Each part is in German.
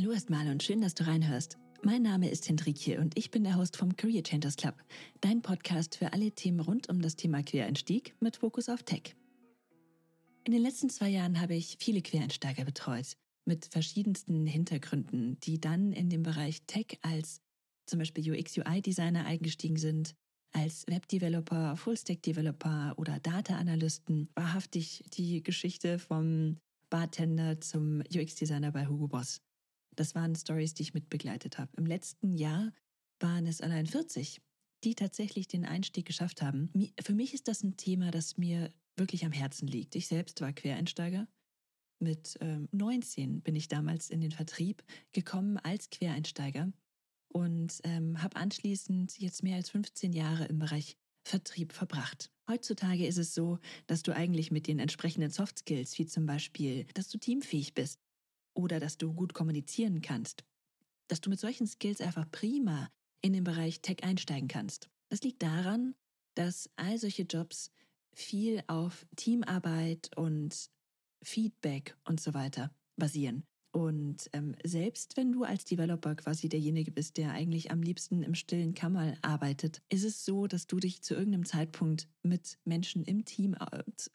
Hallo erstmal und schön, dass du reinhörst. Mein Name ist Hendrikje und ich bin der Host vom Career Changers Club, dein Podcast für alle Themen rund um das Thema Quereinstieg mit Fokus auf Tech. In den letzten zwei Jahren habe ich viele Quereinsteiger betreut, mit verschiedensten Hintergründen, die dann in dem Bereich Tech als zum Beispiel UX-UI-Designer eingestiegen sind, als Web-Developer, Full-Stack-Developer oder Data-Analysten. Wahrhaftig die Geschichte vom Bartender zum UX-Designer bei Hugo Boss. Das waren Stories, die ich mitbegleitet habe. Im letzten Jahr waren es allein 40, die tatsächlich den Einstieg geschafft haben. Für mich ist das ein Thema, das mir wirklich am Herzen liegt. Ich selbst war Quereinsteiger. Mit ähm, 19 bin ich damals in den Vertrieb gekommen als Quereinsteiger und ähm, habe anschließend jetzt mehr als 15 Jahre im Bereich Vertrieb verbracht. Heutzutage ist es so, dass du eigentlich mit den entsprechenden Soft Skills, wie zum Beispiel, dass du teamfähig bist, oder dass du gut kommunizieren kannst, dass du mit solchen Skills einfach prima in den Bereich Tech einsteigen kannst. Das liegt daran, dass all solche Jobs viel auf Teamarbeit und Feedback und so weiter basieren. Und ähm, selbst wenn du als Developer quasi derjenige bist, der eigentlich am liebsten im stillen Kammer arbeitet, ist es so, dass du dich zu irgendeinem Zeitpunkt mit Menschen im Team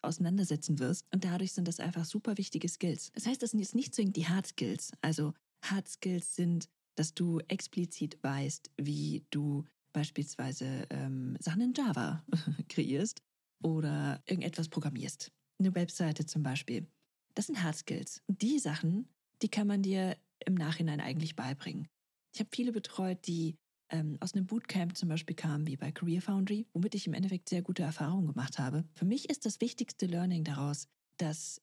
auseinandersetzen wirst. Und dadurch sind das einfach super wichtige Skills. Das heißt, das sind jetzt nicht zwingend die Hard Skills. Also Hard Skills sind, dass du explizit weißt, wie du beispielsweise ähm, Sachen in Java kreierst oder irgendetwas programmierst. Eine Webseite zum Beispiel. Das sind Hard Skills. Und die Sachen die kann man dir im Nachhinein eigentlich beibringen. Ich habe viele betreut, die ähm, aus einem Bootcamp zum Beispiel kamen, wie bei Career Foundry, womit ich im Endeffekt sehr gute Erfahrungen gemacht habe. Für mich ist das wichtigste Learning daraus, dass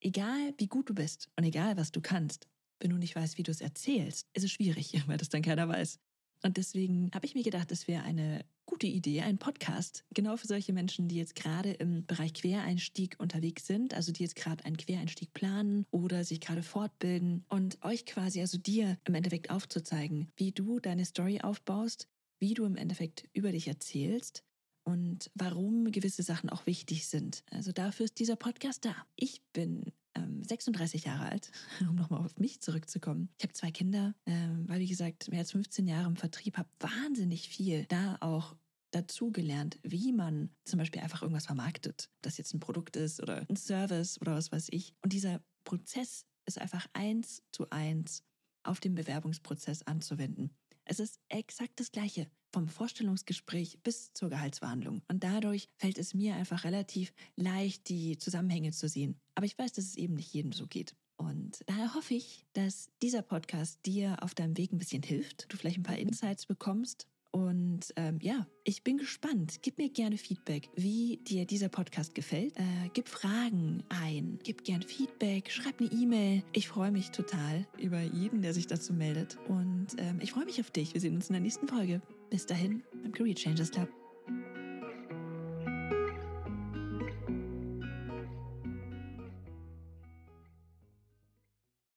egal wie gut du bist und egal was du kannst, wenn du nicht weißt, wie du es erzählst, ist es schwierig, weil das dann keiner weiß. Und deswegen habe ich mir gedacht, es wäre eine gute Idee, ein Podcast, genau für solche Menschen, die jetzt gerade im Bereich Quereinstieg unterwegs sind, also die jetzt gerade einen Quereinstieg planen oder sich gerade fortbilden und euch quasi, also dir im Endeffekt aufzuzeigen, wie du deine Story aufbaust, wie du im Endeffekt über dich erzählst und warum gewisse Sachen auch wichtig sind. Also dafür ist dieser Podcast da. Ich bin ähm, 36 Jahre alt, um nochmal auf mich zurückzukommen. Ich habe zwei Kinder, ähm, weil wie gesagt, mehr als 15 Jahre im Vertrieb, habe wahnsinnig viel da auch dazu gelernt, wie man zum Beispiel einfach irgendwas vermarktet, das jetzt ein Produkt ist oder ein Service oder was weiß ich. Und dieser Prozess ist einfach eins zu eins auf den Bewerbungsprozess anzuwenden. Es ist exakt das Gleiche vom Vorstellungsgespräch bis zur Gehaltsverhandlung. Und dadurch fällt es mir einfach relativ leicht, die Zusammenhänge zu sehen. Aber ich weiß, dass es eben nicht jedem so geht. Und daher hoffe ich, dass dieser Podcast dir auf deinem Weg ein bisschen hilft, du vielleicht ein paar Insights bekommst. Und ähm, ja, ich bin gespannt. Gib mir gerne Feedback, wie dir dieser Podcast gefällt. Äh, gib Fragen ein, gib gerne Feedback, schreib eine E-Mail. Ich freue mich total über jeden, der sich dazu meldet. Und ähm, ich freue mich auf dich. Wir sehen uns in der nächsten Folge. Bis dahin beim Career Changers Club.